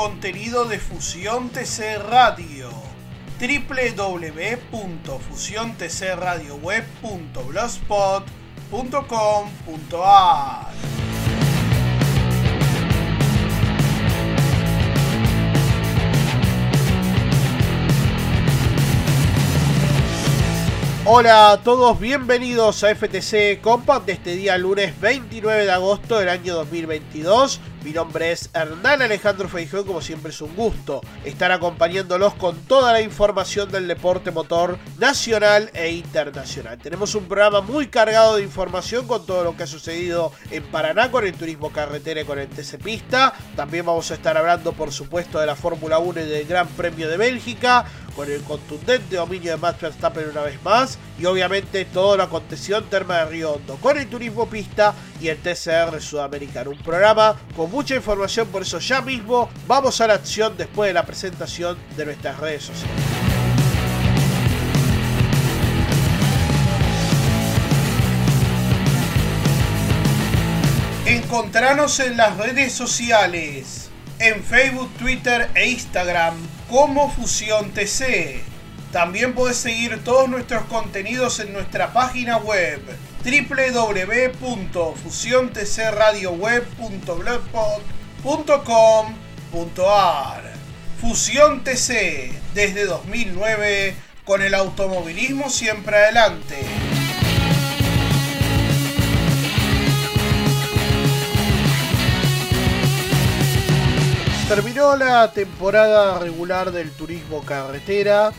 contenido de Fusión TC Radio. www.fusiontcradioweb.blogspot.com.ar Hola a todos, bienvenidos a FTC Compact de este día lunes 29 de agosto del año 2022. Mi nombre es Hernán Alejandro Feijó como siempre es un gusto estar acompañándolos con toda la información del deporte motor nacional e internacional. Tenemos un programa muy cargado de información con todo lo que ha sucedido en Paraná con el turismo carretera y con el TC Pista. También vamos a estar hablando por supuesto de la Fórmula 1 y del Gran Premio de Bélgica con el contundente dominio de Max Verstappen una vez más y obviamente todo lo aconteció en Terma de Río Hondo con el turismo pista y el TCR sudamericano. Un programa con mucha información, por eso ya mismo vamos a la acción después de la presentación de nuestras redes sociales. Encontranos en las redes sociales, en Facebook, Twitter e Instagram como Fusión TC. También puedes seguir todos nuestros contenidos en nuestra página web www.fusiontcradioweb.blogspot.com.ar Fusión TC desde 2009 con el automovilismo siempre adelante. Terminó la temporada regular del turismo carretera.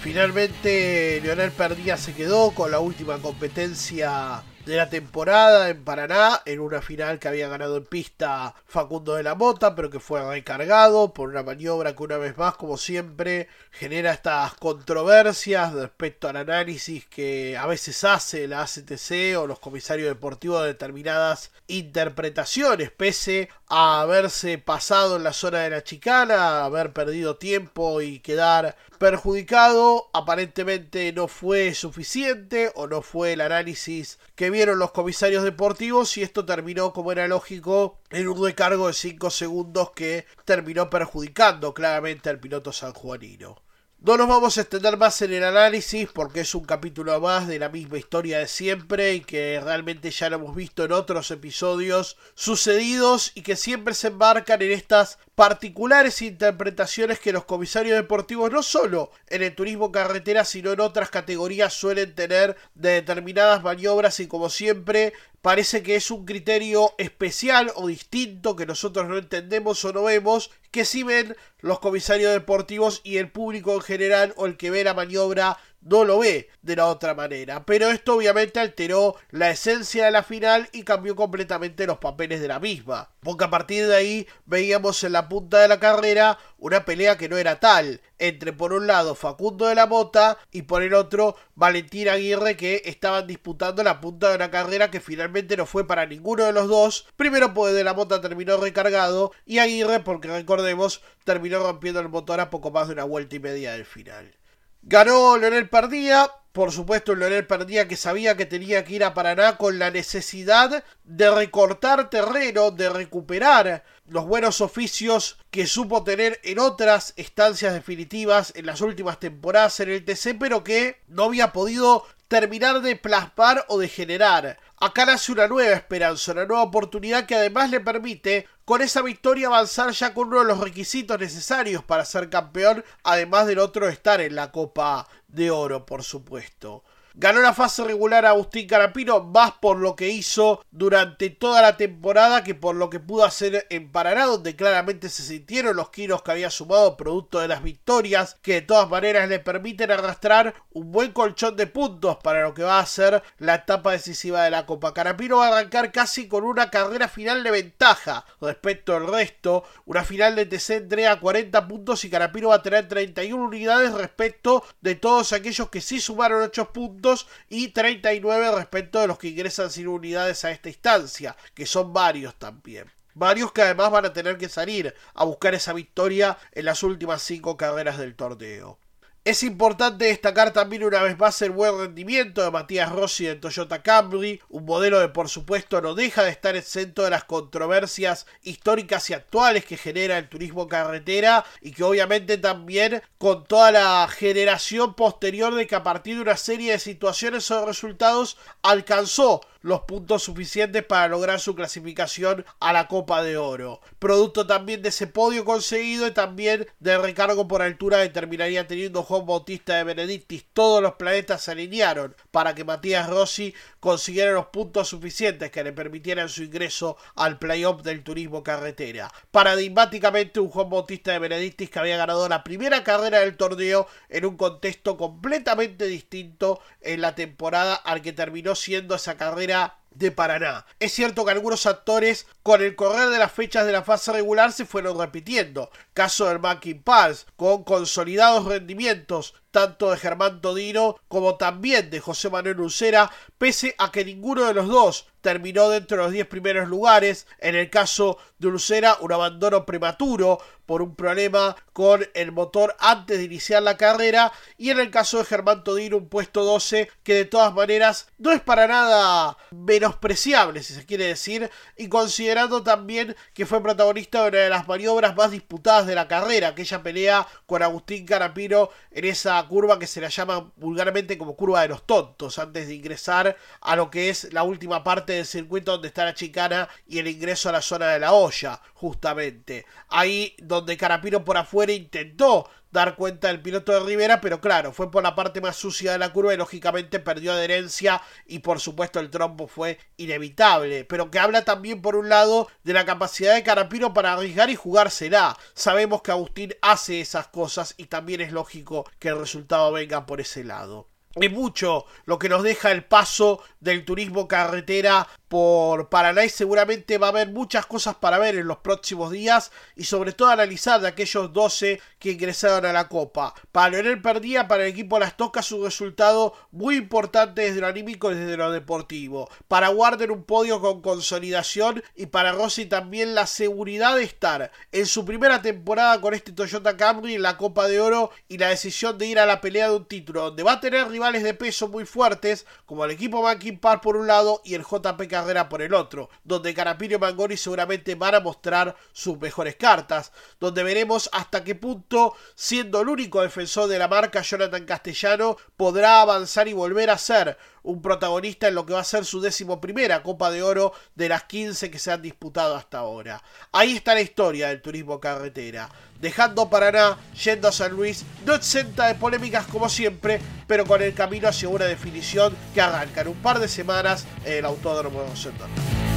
Finalmente Leonel Perdía se quedó con la última competencia de la temporada en Paraná, en una final que había ganado en pista Facundo de la Mota, pero que fue recargado por una maniobra que una vez más, como siempre, genera estas controversias respecto al análisis que a veces hace la ACTC o los comisarios deportivos de determinadas interpretaciones, pese a haberse pasado en la zona de la chicana, haber perdido tiempo y quedar perjudicado, aparentemente no fue suficiente o no fue el análisis que vieron los comisarios deportivos y esto terminó como era lógico en un recargo de 5 segundos que terminó perjudicando claramente al piloto sanjuanino. No nos vamos a extender más en el análisis porque es un capítulo más de la misma historia de siempre y que realmente ya lo hemos visto en otros episodios sucedidos y que siempre se embarcan en estas particulares interpretaciones que los comisarios deportivos no solo en el turismo carretera sino en otras categorías suelen tener de determinadas maniobras y como siempre parece que es un criterio especial o distinto que nosotros no entendemos o no vemos, que si ven los comisarios deportivos y el público en general o el que ve la maniobra no lo ve de la otra manera. Pero esto obviamente alteró la esencia de la final y cambió completamente los papeles de la misma. Porque a partir de ahí veíamos en la punta de la carrera una pelea que no era tal, entre por un lado Facundo de la Mota y por el otro Valentín Aguirre que estaban disputando la punta de una carrera que finalmente no fue para ninguno de los dos. Primero porque de la Mota terminó recargado y Aguirre porque recordemos terminó rompiendo el motor a poco más de una vuelta y media del final. Ganó Leonel Perdía, por supuesto Leonel Perdía que sabía que tenía que ir a Paraná con la necesidad de recortar terreno, de recuperar los buenos oficios que supo tener en otras estancias definitivas en las últimas temporadas en el TC, pero que no había podido terminar de plasmar o de generar. Acá nace una nueva esperanza, una nueva oportunidad que además le permite con esa victoria avanzar ya con uno de los requisitos necesarios para ser campeón, además del otro estar en la Copa de Oro, por supuesto. Ganó la fase regular Agustín Carapino más por lo que hizo durante toda la temporada que por lo que pudo hacer en Paraná, donde claramente se sintieron los kilos que había sumado producto de las victorias, que de todas maneras le permiten arrastrar un buen colchón de puntos para lo que va a ser la etapa decisiva de la Copa. Carapino va a arrancar casi con una carrera final de ventaja respecto al resto, una final de TC entrega 40 puntos y Carapino va a tener 31 unidades respecto de todos aquellos que sí sumaron 8 puntos y 39 respecto de los que ingresan sin unidades a esta instancia, que son varios también. Varios que además van a tener que salir a buscar esa victoria en las últimas cinco carreras del torneo. Es importante destacar también una vez más el buen rendimiento de Matías Rossi en Toyota Camry, un modelo que por supuesto no deja de estar exento de las controversias históricas y actuales que genera el turismo carretera y que obviamente también con toda la generación posterior de que a partir de una serie de situaciones o resultados alcanzó los puntos suficientes para lograr su clasificación a la Copa de Oro. Producto también de ese podio conseguido y también de recargo por altura que terminaría teniendo Juan Bautista de Benedictis. Todos los planetas se alinearon para que Matías Rossi consiguiera los puntos suficientes que le permitieran su ingreso al playoff del turismo carretera. Paradigmáticamente un Juan Bautista de Benedictis que había ganado la primera carrera del torneo en un contexto completamente distinto en la temporada al que terminó siendo esa carrera Later. De Paraná. Es cierto que algunos actores con el correr de las fechas de la fase regular se fueron repitiendo. Caso del Mackin Pals, con consolidados rendimientos tanto de Germán Todino como también de José Manuel Lucera, pese a que ninguno de los dos terminó dentro de los 10 primeros lugares. En el caso de Lucera, un abandono prematuro por un problema con el motor antes de iniciar la carrera. Y en el caso de Germán Todino, un puesto 12 que de todas maneras no es para nada menospreciable, si se quiere decir. Y considerando también que fue protagonista de una de las maniobras más disputadas de la carrera, aquella pelea con Agustín Carapino en esa curva que se la llama vulgarmente como curva de los tontos, antes de ingresar a lo que es la última parte del circuito donde está la chicana y el ingreso a la zona de la olla, justamente. Ahí donde Carapino por afuera intentó dar cuenta del piloto de Rivera, pero claro, fue por la parte más sucia de la curva y lógicamente perdió adherencia y por supuesto el trompo fue inevitable, pero que habla también por un lado de la capacidad de Carapino para arriesgar y jugársela. Sabemos que Agustín hace esas cosas y también es lógico que el resultado venga por ese lado. Es mucho lo que nos deja el paso del turismo carretera por Paraná y seguramente va a haber muchas cosas para ver en los próximos días y sobre todo analizar de aquellos 12 que ingresaron a la Copa. Para Leonel Perdía, para el equipo Las Tocas, un resultado muy importante desde lo anímico y desde lo deportivo. Para Warner un podio con consolidación y para Rossi también la seguridad de estar en su primera temporada con este Toyota Camry en la Copa de Oro y la decisión de ir a la pelea de un título donde va a tener rivales de peso muy fuertes como el equipo Mackin Park por un lado y el JPK por el otro, donde Carapino y Mangoni seguramente van a mostrar sus mejores cartas, donde veremos hasta qué punto, siendo el único defensor de la marca, Jonathan Castellano podrá avanzar y volver a ser un protagonista en lo que va a ser su décimo primera Copa de Oro de las 15 que se han disputado hasta ahora. Ahí está la historia del turismo carretera. Dejando Paraná, yendo a San Luis, no exenta de polémicas como siempre, pero con el camino hacia una definición que arranca en un par de semanas en el Autódromo de Rosendón.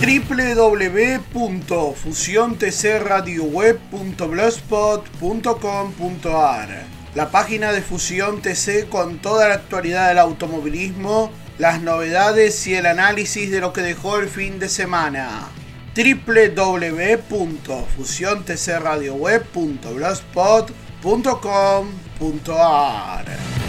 www.fusiontcradioweb.blogspot.com.ar La página de Fusión TC con toda la actualidad del automovilismo, las novedades y el análisis de lo que dejó el fin de semana. www.fusiontcradioweb.blogspot.com.ar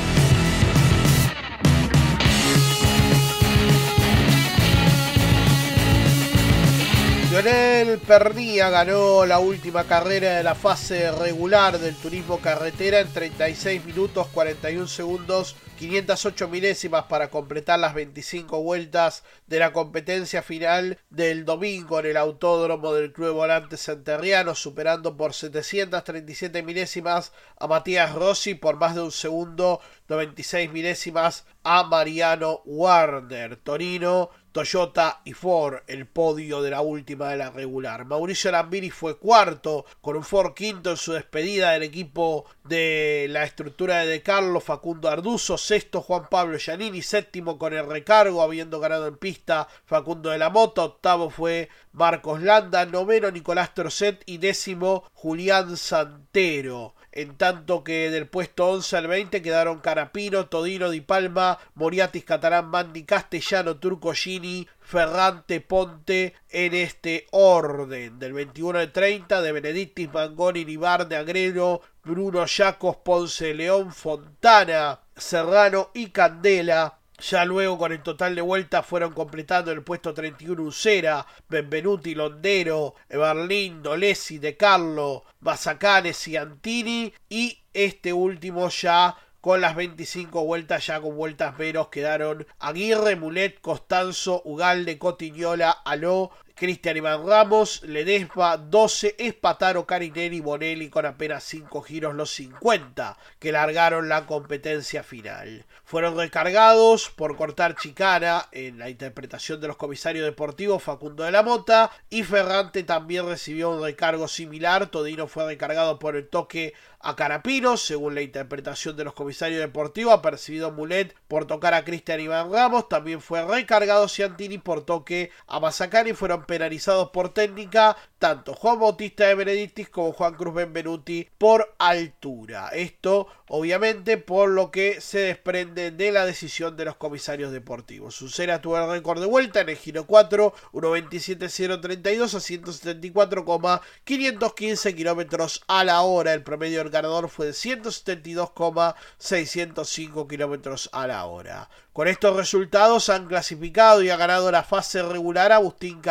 Lionel Pernía ganó la última carrera de la fase regular del turismo carretera en 36 minutos 41 segundos 508 milésimas para completar las 25 vueltas de la competencia final del domingo en el autódromo del Club Volante Santerriano, superando por 737 milésimas a Matías Rossi por más de un segundo 96 milésimas a Mariano Warner. Torino Toyota y Ford, el podio de la última de la regular. Mauricio Lambiri fue cuarto, con un Ford quinto en su despedida del equipo de la estructura de De Carlos, Facundo Arduzo, sexto Juan Pablo Giannini, séptimo con el recargo, habiendo ganado en pista Facundo de la Mota, octavo fue Marcos Landa, noveno Nicolás Trocet y décimo Julián Santero en tanto que del puesto 11 al 20 quedaron Carapino, Todino, Di Palma, Moriatis, Catalán, Mandi, Castellano, Turco, Gini, Ferrante, Ponte, en este orden. Del 21 al 30 de Benedictis, Mangoni, de Agrero, Bruno Yacos, Ponce, León, Fontana, Serrano y Candela. Ya luego con el total de vueltas fueron completando el puesto 31 Usera, Benvenuti, Londero, Berlín, Dolesi, De Carlo, Basacanes y Antini. Y este último ya con las 25 vueltas ya con vueltas menos quedaron Aguirre, Mulet, Costanzo, Ugalde, Cotiñola, Aló, Cristian Iván Ramos, Ledesma 12, Espataro, Carinelli, Bonelli con apenas 5 giros los 50 que largaron la competencia final. Fueron recargados por cortar chicana en la interpretación de los comisarios deportivos Facundo de la Mota y Ferrante también recibió un recargo similar. Todino fue recargado por el toque a Carapino, según la interpretación de los comisarios deportivos, ha percibido Mulet por tocar a Cristian Iván Ramos, también fue recargado Ciantini por toque a Mazacani, fueron penalizados por técnica tanto Juan Bautista de Benedictis como Juan Cruz Benvenuti por altura. Esto obviamente por lo que se desprende de la decisión de los comisarios deportivos. Sucera tuvo el récord de vuelta en el giro 4, 1.27.032 a 174,515 kilómetros a la hora. El promedio del ganador fue de 172,605 kilómetros a la hora. Con estos resultados han clasificado y ha ganado la fase regular Agustín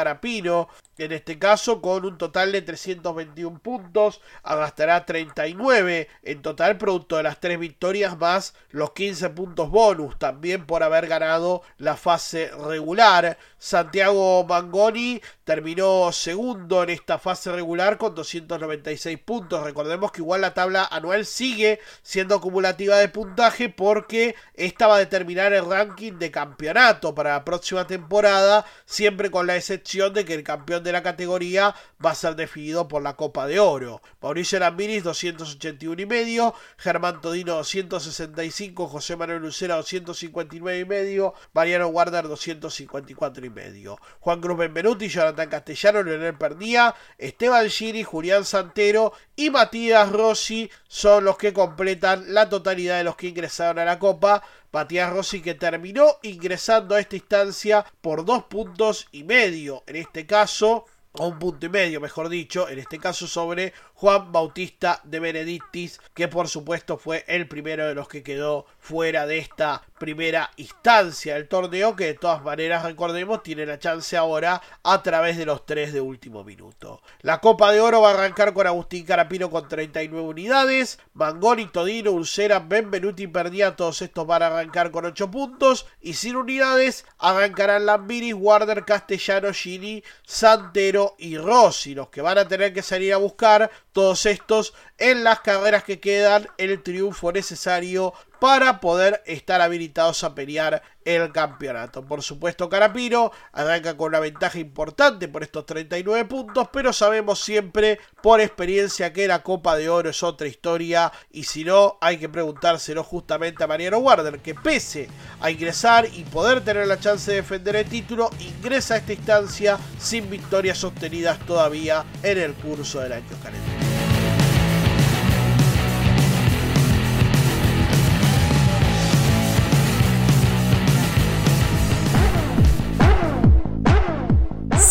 En este caso con un total de 321 puntos, agastará 39 en total producto de las tres victorias más los 15 puntos bonus, también por haber ganado la fase regular. Santiago Mangoni terminó segundo en esta fase regular con 296 puntos. Recordemos que igual la tabla anual sigue siendo acumulativa de puntaje porque esta va a determinar el ranking de campeonato para la próxima temporada, siempre con la excepción de que el campeón de la categoría va a ser definido por la Copa de Oro. Mauricio Lambiris 281 y medio, Germán Todino 265, José Manuel Lucera 259 y medio, Mariano Warder 254 y medio. Juan Cruz Benvenuti, Jonathan Castellano, Leonel Perdía, Esteban Giri, Julián Santero y Matías Rossi son los que completan la totalidad de los que ingresaron a la Copa. Matías Rossi que terminó ingresando a esta instancia por dos puntos y medio. En este caso, o un punto y medio, mejor dicho, en este caso sobre Juan Bautista de Benedictis, que por supuesto fue el primero de los que quedó fuera de esta primera instancia del torneo, que de todas maneras, recordemos, tiene la chance ahora a través de los tres de último minuto. La Copa de Oro va a arrancar con Agustín Carapino con 39 unidades, Mangoni, Todino, Ulcera, Benvenuti perdía, todos estos van a arrancar con 8 puntos, y sin unidades arrancarán Lambiris, Warder, Castellano, Gini, Santero y Rossi, los que van a tener que salir a buscar todos estos en las carreras que quedan el triunfo necesario para poder estar habilitados a pelear el campeonato. Por supuesto, Carapino arranca con una ventaja importante por estos 39 puntos, pero sabemos siempre por experiencia que la Copa de Oro es otra historia y si no, hay que preguntárselo justamente a Mariano Warder, que pese a ingresar y poder tener la chance de defender el título, ingresa a esta instancia sin victorias sostenidas todavía en el curso del año calendario.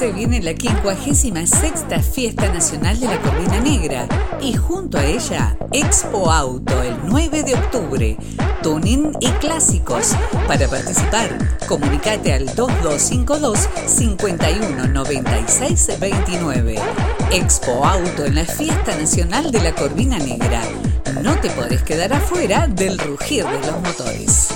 Se viene la 56 Fiesta Nacional de la Corvina Negra y junto a ella Expo Auto el 9 de octubre. Tuning y clásicos. Para participar, comunicate al 2252 519629. Expo Auto en la Fiesta Nacional de la Corvina Negra. No te podés quedar afuera del rugir de los motores.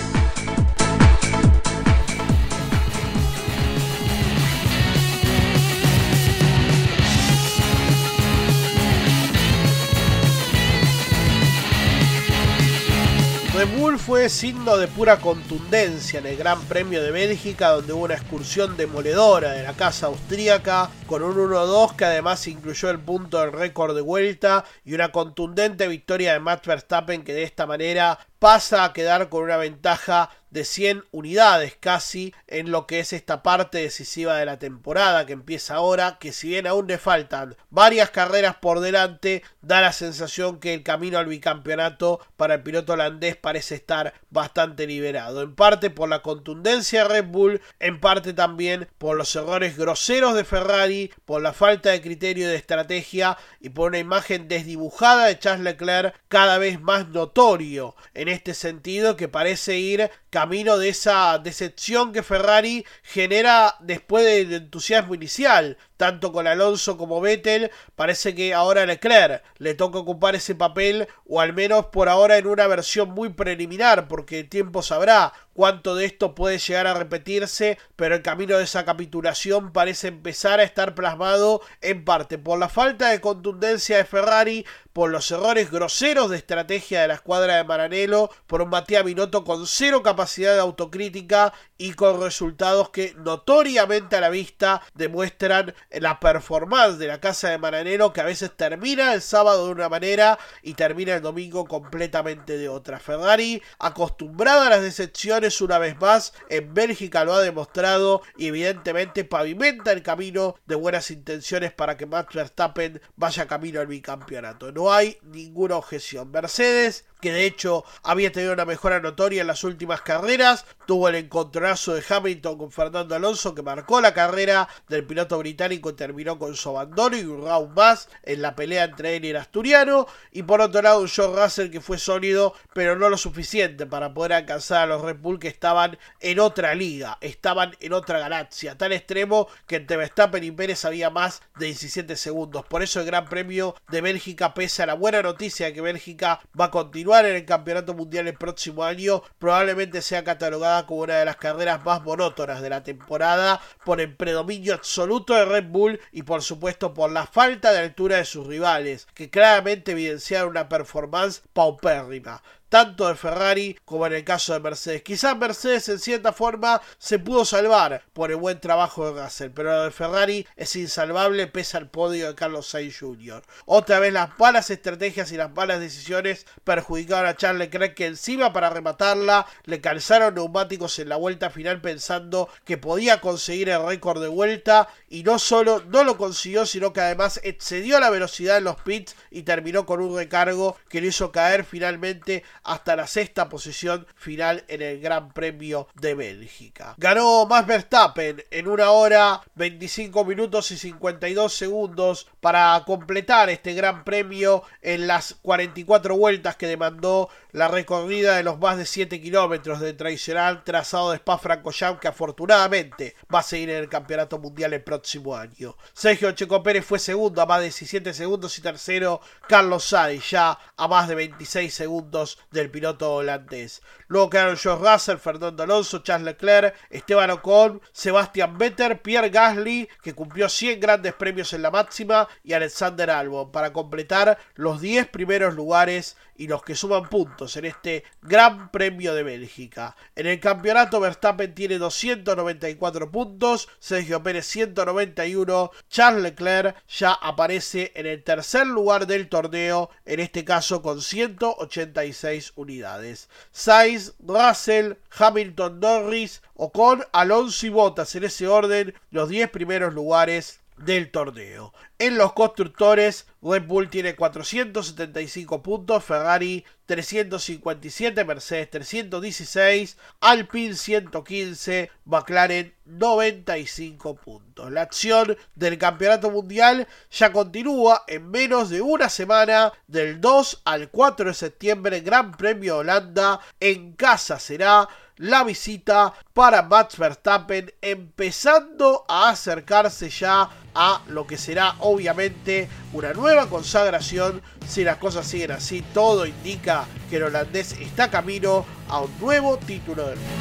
Fue signo de pura contundencia en el Gran Premio de Bélgica, donde hubo una excursión demoledora de la casa austríaca, con un 1-2 que además incluyó el punto del récord de vuelta y una contundente victoria de Max Verstappen que de esta manera pasa a quedar con una ventaja de 100 unidades casi en lo que es esta parte decisiva de la temporada que empieza ahora, que si bien aún le faltan varias carreras por delante, da la sensación que el camino al bicampeonato para el piloto holandés parece estar bastante liberado, en parte por la contundencia de Red Bull, en parte también por los errores groseros de Ferrari, por la falta de criterio de estrategia y por una imagen desdibujada de Charles Leclerc cada vez más notorio en este sentido que parece ir camino de esa decepción que Ferrari genera después del entusiasmo inicial. Tanto con Alonso como Vettel, parece que ahora Leclerc le toca ocupar ese papel, o al menos por ahora en una versión muy preliminar, porque el tiempo sabrá cuánto de esto puede llegar a repetirse, pero el camino de esa capitulación parece empezar a estar plasmado en parte por la falta de contundencia de Ferrari, por los errores groseros de estrategia de la escuadra de Maranello, por un Matías Binotto con cero capacidad de autocrítica y con resultados que notoriamente a la vista demuestran la performance de la casa de Maranello que a veces termina el sábado de una manera y termina el domingo completamente de otra. Ferrari, acostumbrada a las decepciones una vez más, en Bélgica lo ha demostrado y evidentemente pavimenta el camino de buenas intenciones para que Max Verstappen vaya camino al bicampeonato. No hay ninguna objeción. Mercedes que de hecho había tenido una mejora notoria en las últimas carreras, tuvo el encontronazo de Hamilton con Fernando Alonso que marcó la carrera del piloto británico y terminó con su abandono y un round más en la pelea entre él y el asturiano, y por otro lado un John Russell que fue sólido pero no lo suficiente para poder alcanzar a los Red Bull que estaban en otra liga, estaban en otra galaxia, tal extremo que entre Verstappen y Pérez había más de 17 segundos, por eso el Gran Premio de Bélgica pese a la buena noticia de que Bélgica va a continuar en el Campeonato Mundial el próximo año, probablemente sea catalogada como una de las carreras más monótonas de la temporada por el predominio absoluto de Red Bull y por supuesto por la falta de altura de sus rivales, que claramente evidenciaron una performance paupérrima tanto de Ferrari como en el caso de Mercedes. Quizás Mercedes en cierta forma se pudo salvar por el buen trabajo de Russell, pero lo de Ferrari es insalvable pese al podio de Carlos Sainz Jr. Otra vez las malas estrategias y las malas decisiones perjudicaron a Charles Leclerc que encima para rematarla le calzaron neumáticos en la vuelta final pensando que podía conseguir el récord de vuelta y no solo no lo consiguió sino que además excedió la velocidad en los pits y terminó con un recargo que lo hizo caer finalmente hasta la sexta posición final en el Gran Premio de Bélgica. Ganó Max Verstappen en una hora 25 minutos y 52 segundos para completar este Gran Premio en las 44 vueltas que demandó la recorrida de los más de 7 kilómetros de tradicional trazado de Spa-Francorchamps que afortunadamente va a seguir en el Campeonato Mundial el próximo año. Sergio Checo Pérez fue segundo a más de 17 segundos y tercero Carlos Sainz ya a más de 26 segundos del piloto holandés. Luego quedaron George Russell, Fernando Alonso, Charles Leclerc, Esteban Ocon, Sebastian Vettel, Pierre Gasly, que cumplió 100 grandes premios en la máxima, y Alexander Albon, para completar los 10 primeros lugares y los que suman puntos en este Gran Premio de Bélgica. En el campeonato Verstappen tiene 294 puntos, Sergio Pérez 191, Charles Leclerc ya aparece en el tercer lugar del torneo, en este caso con 186 unidades. Sainz, Russell, Hamilton, Norris, Ocon, Alonso y Bottas en ese orden, los 10 primeros lugares del torneo. En los constructores, Red Bull tiene 475 puntos, Ferrari 357, Mercedes 316, Alpine 115, McLaren 95 puntos. La acción del Campeonato Mundial ya continúa en menos de una semana, del 2 al 4 de septiembre, Gran Premio Holanda. En casa será la visita para Max Verstappen, empezando a acercarse ya a lo que será obviamente una nueva consagración. Si las cosas siguen así, todo indica que el holandés está camino a un nuevo título del mundo.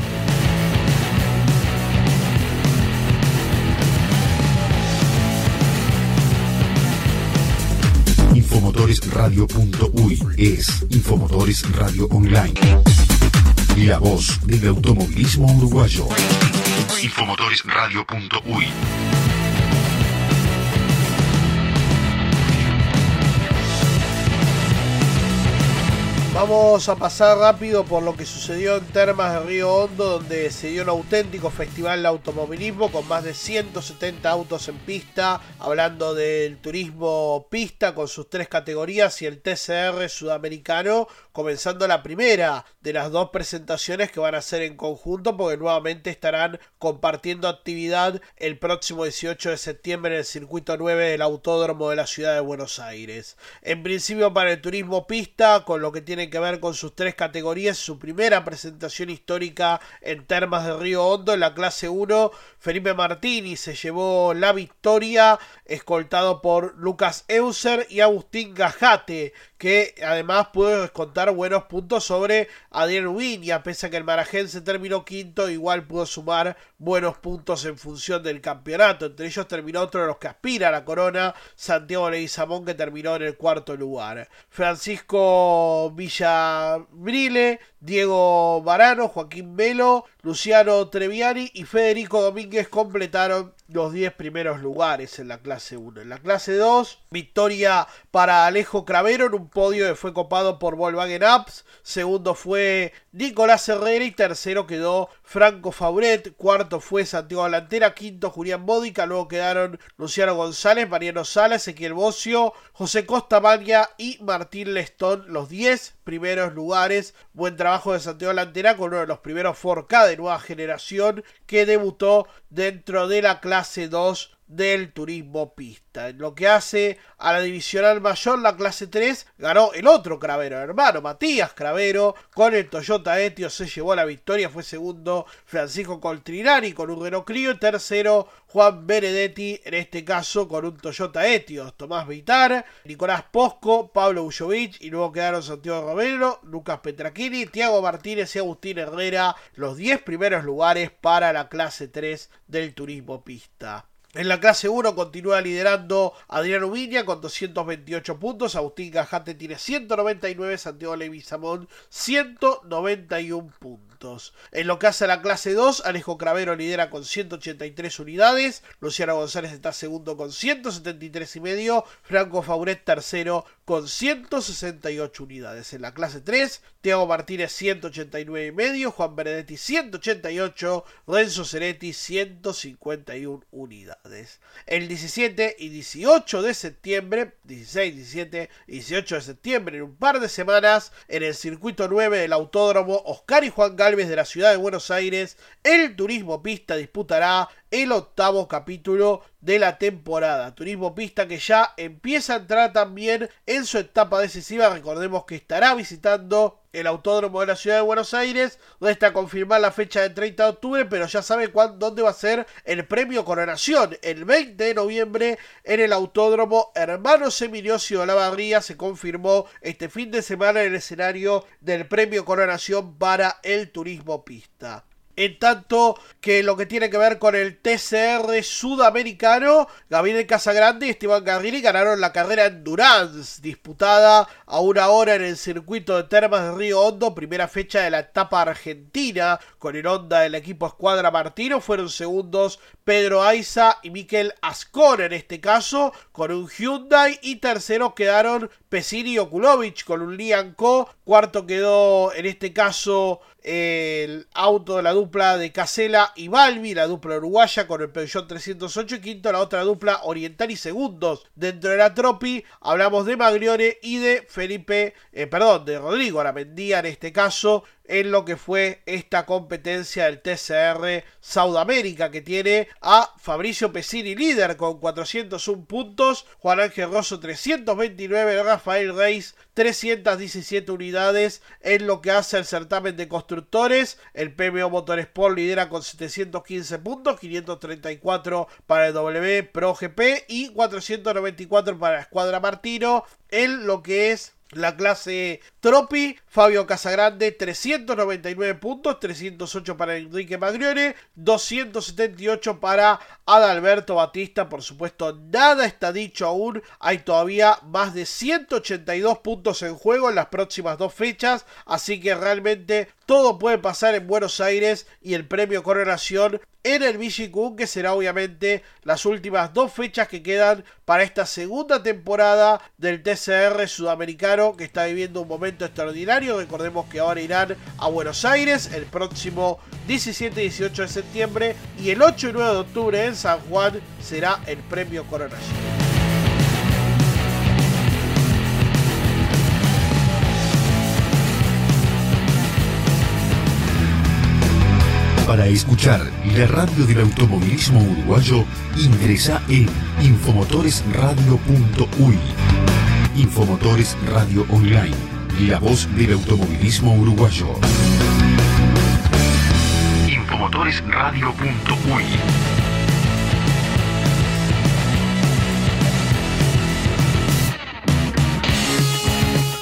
Infomotoresradio.uy es Infomotores Radio Online. La voz del automovilismo uruguayo. Infomotoresradio.uy Vamos a pasar rápido por lo que sucedió en Termas de Río Hondo, donde se dio un auténtico festival de automovilismo con más de 170 autos en pista, hablando del turismo pista con sus tres categorías y el TCR sudamericano, comenzando la primera de las dos presentaciones que van a ser en conjunto, porque nuevamente estarán compartiendo actividad el próximo 18 de septiembre en el circuito 9 del Autódromo de la ciudad de Buenos Aires. En principio para el turismo pista, con lo que tiene que ver con sus tres categorías, su primera presentación histórica en Termas de Río Hondo en la clase 1. Felipe Martini se llevó la victoria, escoltado por Lucas Euser y Agustín Gajate, que además pudo descontar buenos puntos sobre Adrián Ubiña, pese a que el Marajense terminó quinto, igual pudo sumar buenos puntos en función del campeonato. Entre ellos terminó otro de los que aspira a la corona, Santiago Leguizamón, que terminó en el cuarto lugar. Francisco Villabrile, Diego Varano, Joaquín Melo, Luciano Treviani y Federico Domínguez completaron los 10 primeros lugares en la clase 1. En la clase 2, victoria para Alejo Cravero en un podio que fue copado por Volkswagen Apps. Segundo fue Nicolás Herrera y tercero quedó Franco Fauret. Cuarto fue Santiago Delantera. Quinto Julián Bódica. Luego quedaron Luciano González, Mariano Sala, Ezequiel Bocio, José Costa Maña y Martín Lestón. Los 10 primeros lugares. Buen trabajo de Santiago Delantera con uno de los primeros 4K de nueva generación que debutó dentro de la clase 2 del turismo pista. En lo que hace a la divisional mayor, la clase 3, ganó el otro Cravero, hermano Matías Cravero, con el Toyota Etios se llevó la victoria, fue segundo Francisco Coltrinari con un Renault Clio, tercero Juan Benedetti, en este caso con un Toyota Etios, Tomás Vitar, Nicolás Posco, Pablo Ujovic y luego quedaron Santiago Romero, Lucas Petraquini, Tiago Martínez y Agustín Herrera, los 10 primeros lugares para la clase 3 del turismo pista. En la clase 1 continúa liderando Adriano Viña con 228 puntos, Agustín Gajate tiene 199, Santiago Levisamón 191 puntos. En lo que hace a la clase 2, Alejo Cravero lidera con 183 unidades, Luciano González está segundo con 173 y medio, Franco Fauret tercero con 168 unidades. En la clase 3, Tiago Martínez 189 y medio, Juan Benedetti 188, Renzo Ceretti 151 unidades. El 17 y 18 de septiembre, 16, 17 y 18 de septiembre, en un par de semanas, en el circuito 9 del Autódromo Oscar y Juan Galvez de la ciudad de Buenos Aires, el Turismo Pista disputará el octavo capítulo de la temporada. Turismo Pista que ya empieza a entrar también en su etapa decisiva. Recordemos que estará visitando el Autódromo de la Ciudad de Buenos Aires. Resta confirmar la fecha del 30 de octubre, pero ya sabe cuándo, dónde va a ser el premio Coronación. El 20 de noviembre en el Autódromo Hermanos Emiliocio de la Barría se confirmó este fin de semana el escenario del premio Coronación para el Turismo Pista. En tanto que lo que tiene que ver con el TCR sudamericano, Gabriel Casagrande y Esteban Garrini ganaron la carrera Endurance, disputada a una hora en el circuito de Termas de Río Hondo, primera fecha de la etapa argentina, con el Honda del equipo Escuadra Martino. Fueron segundos Pedro Aiza y Miquel Ascon en este caso, con un Hyundai, y terceros quedaron Pesini y Okulovic con un Lian Co. Cuarto quedó en este caso el auto de la dupla de Casela y Balbi, la dupla uruguaya con el Peugeot 308 y quinto la otra dupla oriental y segundos dentro de la Tropi. Hablamos de Maglione y de Felipe, eh, perdón, de Rodrigo Aramendía en este caso en lo que fue esta competencia del TCR Sudamérica que tiene a Fabricio Pesini líder con 401 puntos, Juan Ángel Rosso 329, Rafael Reis 317 unidades en lo que hace el certamen de constructores, el PMO Motorsport lidera con 715 puntos, 534 para el W Pro GP y 494 para la Escuadra Martino en lo que es la clase Tropi, Fabio Casagrande 399 puntos, 308 para Enrique Magrione, 278 para Adalberto Batista, por supuesto nada está dicho aún, hay todavía más de 182 puntos en juego en las próximas dos fechas, así que realmente todo puede pasar en Buenos Aires y el premio Coronación en el Michigan, que será obviamente las últimas dos fechas que quedan para esta segunda temporada del TCR sudamericano que está viviendo un momento extraordinario. Recordemos que ahora irán a Buenos Aires el próximo 17 y 18 de septiembre y el 8 y 9 de octubre en San Juan será el premio Coronación. Para escuchar la radio del automovilismo uruguayo, ingresa en infomotoresradio.uy. Infomotores Radio Online la voz del automovilismo uruguayo. Infomotoresradio.uy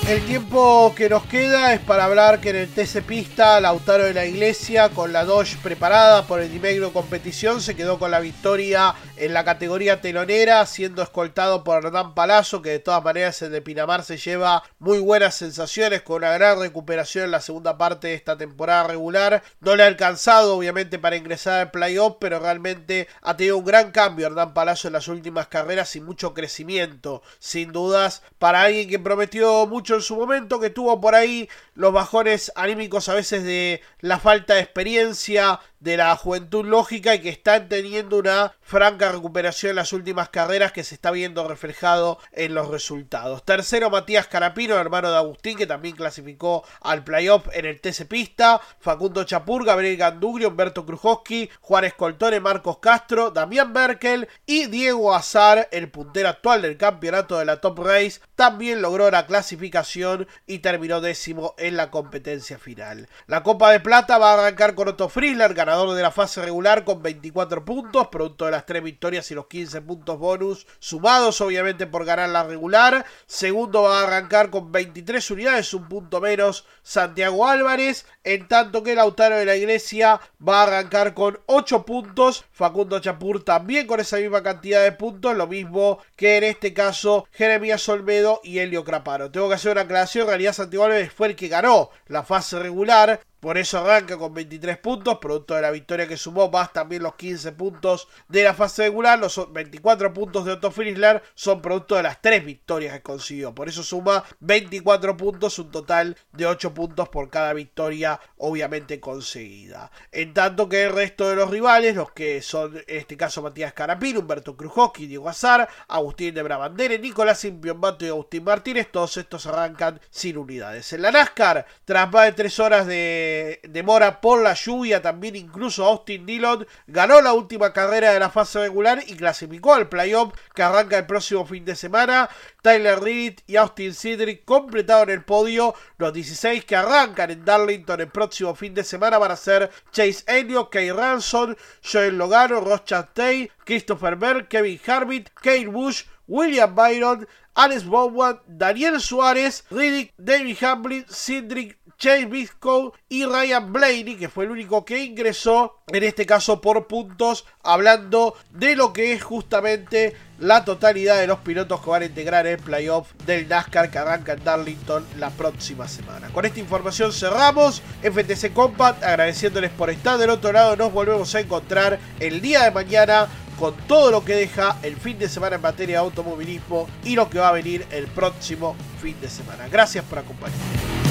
El tiempo que nos queda es para hablar que en el TC Pista, Lautaro de la Iglesia, con la Dodge preparada por el Dimegro Competición, se quedó con la victoria en la categoría telonera, siendo escoltado por Hernán Palazzo, que de todas maneras el de Pinamar se lleva muy buenas sensaciones, con una gran recuperación en la segunda parte de esta temporada regular. No le ha alcanzado, obviamente, para ingresar al playoff, pero realmente ha tenido un gran cambio Hernán Palazzo en las últimas carreras y mucho crecimiento, sin dudas, para alguien que prometió mucho en su momento, que tuvo por ahí los bajones anímicos a veces de la falta de experiencia, de la juventud lógica y que están teniendo una franca recuperación en las últimas carreras que se está viendo reflejado en los resultados. Tercero, Matías Carapino, hermano de Agustín, que también clasificó al playoff en el TC Pista. Facundo Chapur, Gabriel Gandugrio, Humberto Krujowski, Juan Escoltone, Marcos Castro, Damián Merkel y Diego Azar, el puntero actual del campeonato de la Top Race, también logró la clasificación y terminó décimo en la competencia final. La Copa de Plata va a arrancar con Otto Friedler, ganador de la fase regular con 24 puntos, producto de las 3 victorias y los 15 puntos bonus sumados obviamente por ganar la regular. Segundo va a arrancar con 23 unidades, un punto menos Santiago Álvarez, en tanto que Lautaro de la Iglesia va a arrancar con 8 puntos, Facundo Chapur también con esa misma cantidad de puntos, lo mismo que en este caso Jeremías Olmedo y Helio Craparo. Tengo que hacer una aclaración, en realidad Santiago Álvarez fue el que ganó la fase regular, por eso arranca con 23 puntos, producto de la victoria que sumó, más también los 15 puntos de la fase regular. Los 24 puntos de Otto Frizzler son producto de las 3 victorias que consiguió. Por eso suma 24 puntos, un total de 8 puntos por cada victoria, obviamente conseguida. En tanto que el resto de los rivales, los que son en este caso Matías Carapín, Humberto Krujowski, Diego Azar, Agustín de Brabandere, Nicolás Impiombato y Agustín Martínez, todos estos arrancan sin unidades. En la NASCAR, tras más de 3 horas de demora por la lluvia, también incluso Austin Dillon ganó la última carrera de la fase regular y clasificó al playoff que arranca el próximo fin de semana. Tyler Reed y Austin Cedric completaron el podio. Los 16 que arrancan en Darlington el próximo fin de semana van a ser Chase Elliott, Kay Ranson, Joel Logano, Ross Chastain, Christopher Berg, Kevin Harvitt, Kate Bush, William Byron, Alex Bowen, Daniel Suárez, Riddick, David Hamlin, Cedric Chase Biscoe y Ryan Blaney, que fue el único que ingresó, en este caso por puntos, hablando de lo que es justamente la totalidad de los pilotos que van a integrar el playoff del NASCAR que arranca en Darlington la próxima semana. Con esta información cerramos FTC Compact, agradeciéndoles por estar del otro lado, nos volvemos a encontrar el día de mañana con todo lo que deja el fin de semana en materia de automovilismo y lo que va a venir el próximo fin de semana. Gracias por acompañarnos.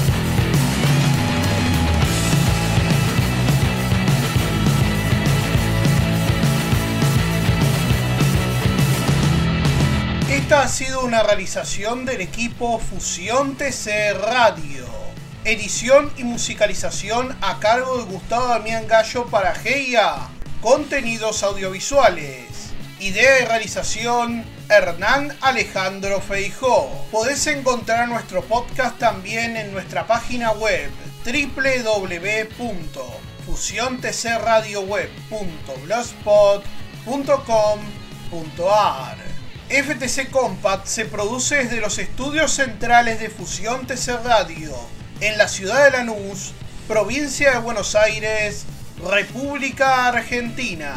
Esta ha sido una realización del equipo Fusión TC Radio. Edición y musicalización a cargo de Gustavo Damián Gallo para GIA. Contenidos audiovisuales. Idea y realización Hernán Alejandro Feijó. Podés encontrar nuestro podcast también en nuestra página web www.fusiontcradio.blogspot.com.ar FTC Compact se produce desde los estudios centrales de Fusión TC Radio en la ciudad de Lanús, provincia de Buenos Aires, República Argentina.